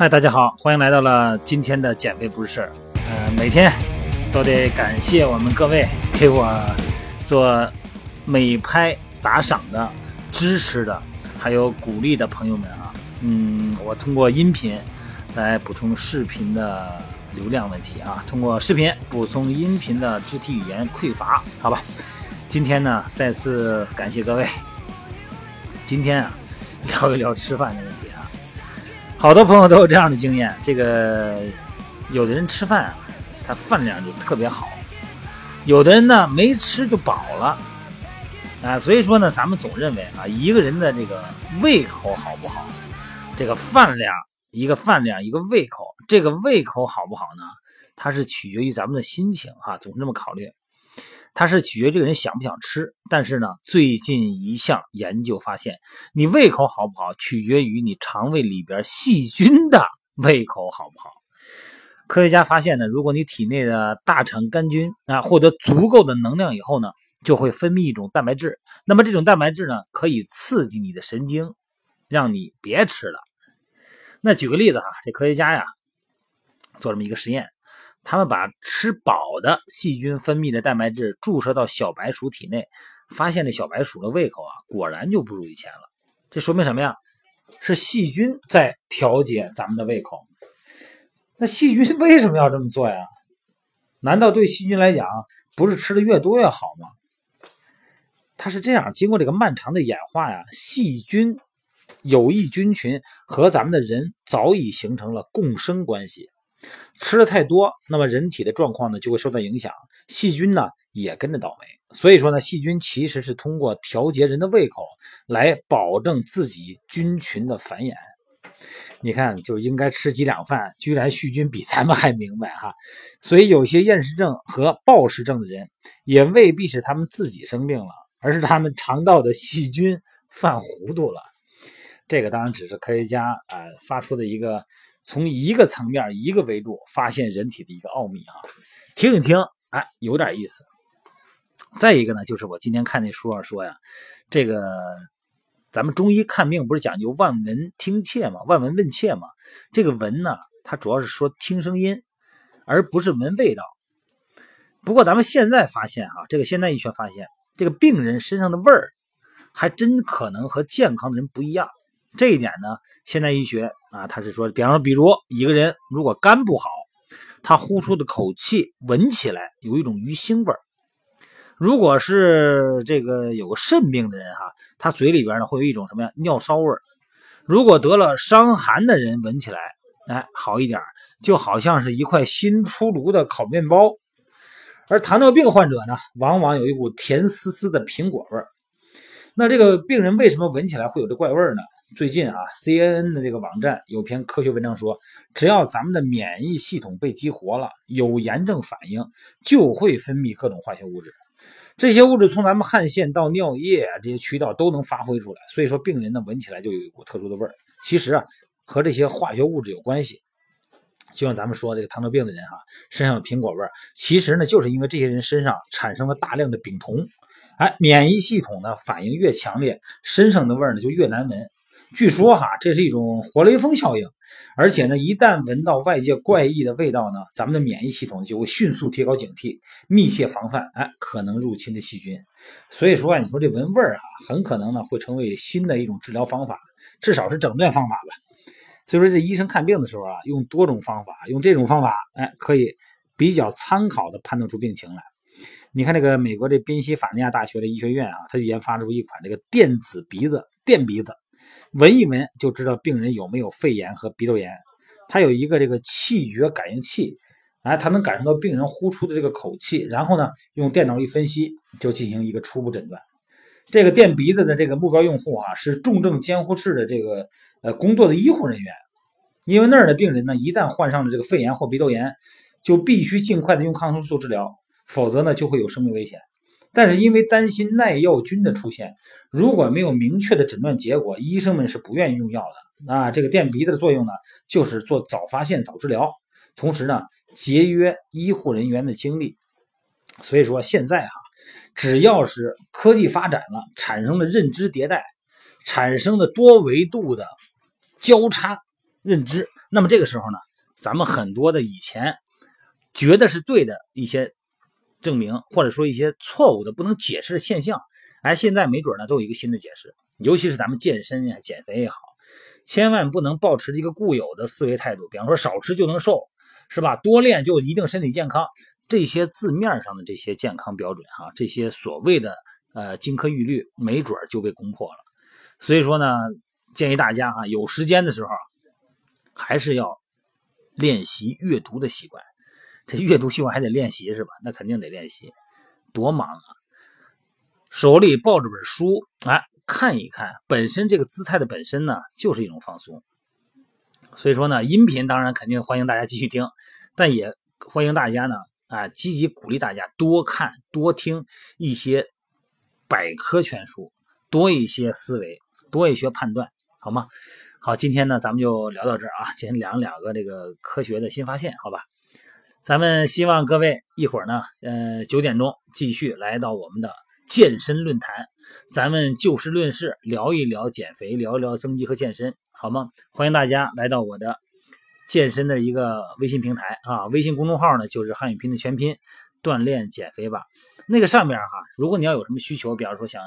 嗨，大家好，欢迎来到了今天的减肥不是事儿。呃，每天都得感谢我们各位给我做美拍打赏的、支持的，还有鼓励的朋友们啊。嗯，我通过音频来补充视频的流量问题啊，通过视频补充音频的肢体语言匮乏，好吧？今天呢，再次感谢各位。今天啊，聊一聊吃饭的问题。好多朋友都有这样的经验，这个有的人吃饭啊，他饭量就特别好；有的人呢，没吃就饱了啊。所以说呢，咱们总认为啊，一个人的这个胃口好不好，这个饭量，一个饭量，一个胃口，这个胃口好不好呢？它是取决于咱们的心情哈，总是这么考虑。它是取决这个人想不想吃，但是呢，最近一项研究发现，你胃口好不好，取决于你肠胃里边细菌的胃口好不好。科学家发现呢，如果你体内的大肠杆菌啊获得足够的能量以后呢，就会分泌一种蛋白质，那么这种蛋白质呢，可以刺激你的神经，让你别吃了。那举个例子哈，这科学家呀，做这么一个实验。他们把吃饱的细菌分泌的蛋白质注射到小白鼠体内，发现这小白鼠的胃口啊，果然就不如以前了。这说明什么呀？是细菌在调节咱们的胃口。那细菌为什么要这么做呀？难道对细菌来讲，不是吃的越多越好吗？它是这样，经过这个漫长的演化呀，细菌有益菌群和咱们的人早已形成了共生关系。吃的太多，那么人体的状况呢就会受到影响，细菌呢也跟着倒霉。所以说呢，细菌其实是通过调节人的胃口来保证自己菌群的繁衍。你看，就应该吃几两饭，居然细菌比咱们还明白哈。所以有些厌食症和暴食症的人，也未必是他们自己生病了，而是他们肠道的细菌犯糊涂了。这个当然只是科学家啊发出的一个。从一个层面、一个维度发现人体的一个奥秘啊，听一听，哎，有点意思。再一个呢，就是我今天看那书上说呀，这个咱们中医看病不是讲究望闻听切嘛，望闻问切嘛。这个闻呢，它主要是说听声音，而不是闻味道。不过咱们现在发现啊，这个现代医学发现，这个病人身上的味儿，还真可能和健康的人不一样。这一点呢，现代医学啊，他是说，比方说，比如一个人如果肝不好，他呼出的口气闻起来有一种鱼腥味儿；如果是这个有个肾病的人哈，他嘴里边呢会有一种什么呀尿骚味儿；如果得了伤寒的人，闻起来哎好一点，就好像是一块新出炉的烤面包；而糖尿病患者呢，往往有一股甜丝丝的苹果味儿。那这个病人为什么闻起来会有这怪味儿呢？最近啊，CNN 的这个网站有篇科学文章说，只要咱们的免疫系统被激活了，有炎症反应，就会分泌各种化学物质。这些物质从咱们汗腺到尿液这些渠道都能发挥出来。所以说，病人呢闻起来就有一股特殊的味儿。其实啊，和这些化学物质有关系。就像咱们说这个糖尿病的人哈，身上有苹果味儿，其实呢就是因为这些人身上产生了大量的丙酮。哎，免疫系统呢反应越强烈，身上的味儿呢就越难闻。据说哈，这是一种活雷锋效应，而且呢，一旦闻到外界怪异的味道呢，咱们的免疫系统就会迅速提高警惕，密切防范哎可能入侵的细菌。所以说啊，你说这闻味儿啊，很可能呢会成为新的一种治疗方法，至少是诊断方法吧。所以说这医生看病的时候啊，用多种方法，用这种方法哎，可以比较参考的判断出病情来。你看这个美国这宾夕法尼亚大学的医学院啊，他就研发出一款这个电子鼻子电鼻子。闻一闻就知道病人有没有肺炎和鼻窦炎。它有一个这个气觉感应器，哎，它能感受到病人呼出的这个口气，然后呢，用电脑一分析，就进行一个初步诊断。这个电鼻子的这个目标用户啊，是重症监护室的这个呃工作的医护人员，因为那儿的病人呢，一旦患上了这个肺炎或鼻窦炎，就必须尽快的用抗生素治疗，否则呢，就会有生命危险。但是因为担心耐药菌的出现，如果没有明确的诊断结果，医生们是不愿意用药的。那这个电鼻子的作用呢，就是做早发现、早治疗，同时呢，节约医护人员的精力。所以说现在哈，只要是科技发展了，产生了认知迭代，产生了多维度的交叉，认知。那么这个时候呢，咱们很多的以前觉得是对的一些证明，或者说一些错误的不能解释的现象，哎，现在没准呢都有一个新的解释。尤其是咱们健身呀、减肥也好，千万不能保持一个固有的思维态度，比方说少吃就能瘦，是吧？多练就一定身体健康，这些字面上的这些健康标准哈，这些所谓的呃金科玉律，没准就被攻破了。所以说呢，建议大家哈，有时间的时候还是要练习阅读的习惯。这阅读习惯还得练习是吧？那肯定得练习，多忙啊！手里抱着本书，哎。看一看，本身这个姿态的本身呢，就是一种放松。所以说呢，音频当然肯定欢迎大家继续听，但也欢迎大家呢啊，积极鼓励大家多看多听一些百科全书，多一些思维，多一些判断，好吗？好，今天呢咱们就聊到这儿啊，今天聊两个这个科学的新发现，好吧？咱们希望各位一会儿呢，呃，九点钟继续来到我们的。健身论坛，咱们就事论事聊一聊减肥，聊一聊增肌和健身，好吗？欢迎大家来到我的健身的一个微信平台啊，微信公众号呢就是汉语拼的全拼，锻炼减肥吧。那个上面哈，如果你要有什么需求，比方说想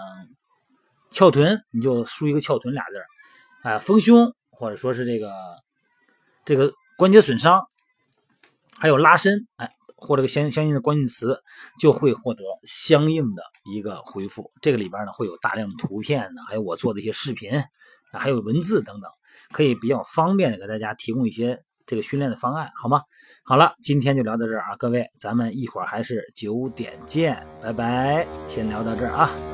翘臀，你就输一个翘臀俩字啊，丰胸或者说是这个这个关节损伤，还有拉伸，哎。或者个相相应的关键词，就会获得相应的一个回复。这个里边呢会有大量的图片呢，还有我做的一些视频，还有文字等等，可以比较方便的给大家提供一些这个训练的方案，好吗？好了，今天就聊到这儿啊，各位，咱们一会儿还是九点见，拜拜，先聊到这儿啊。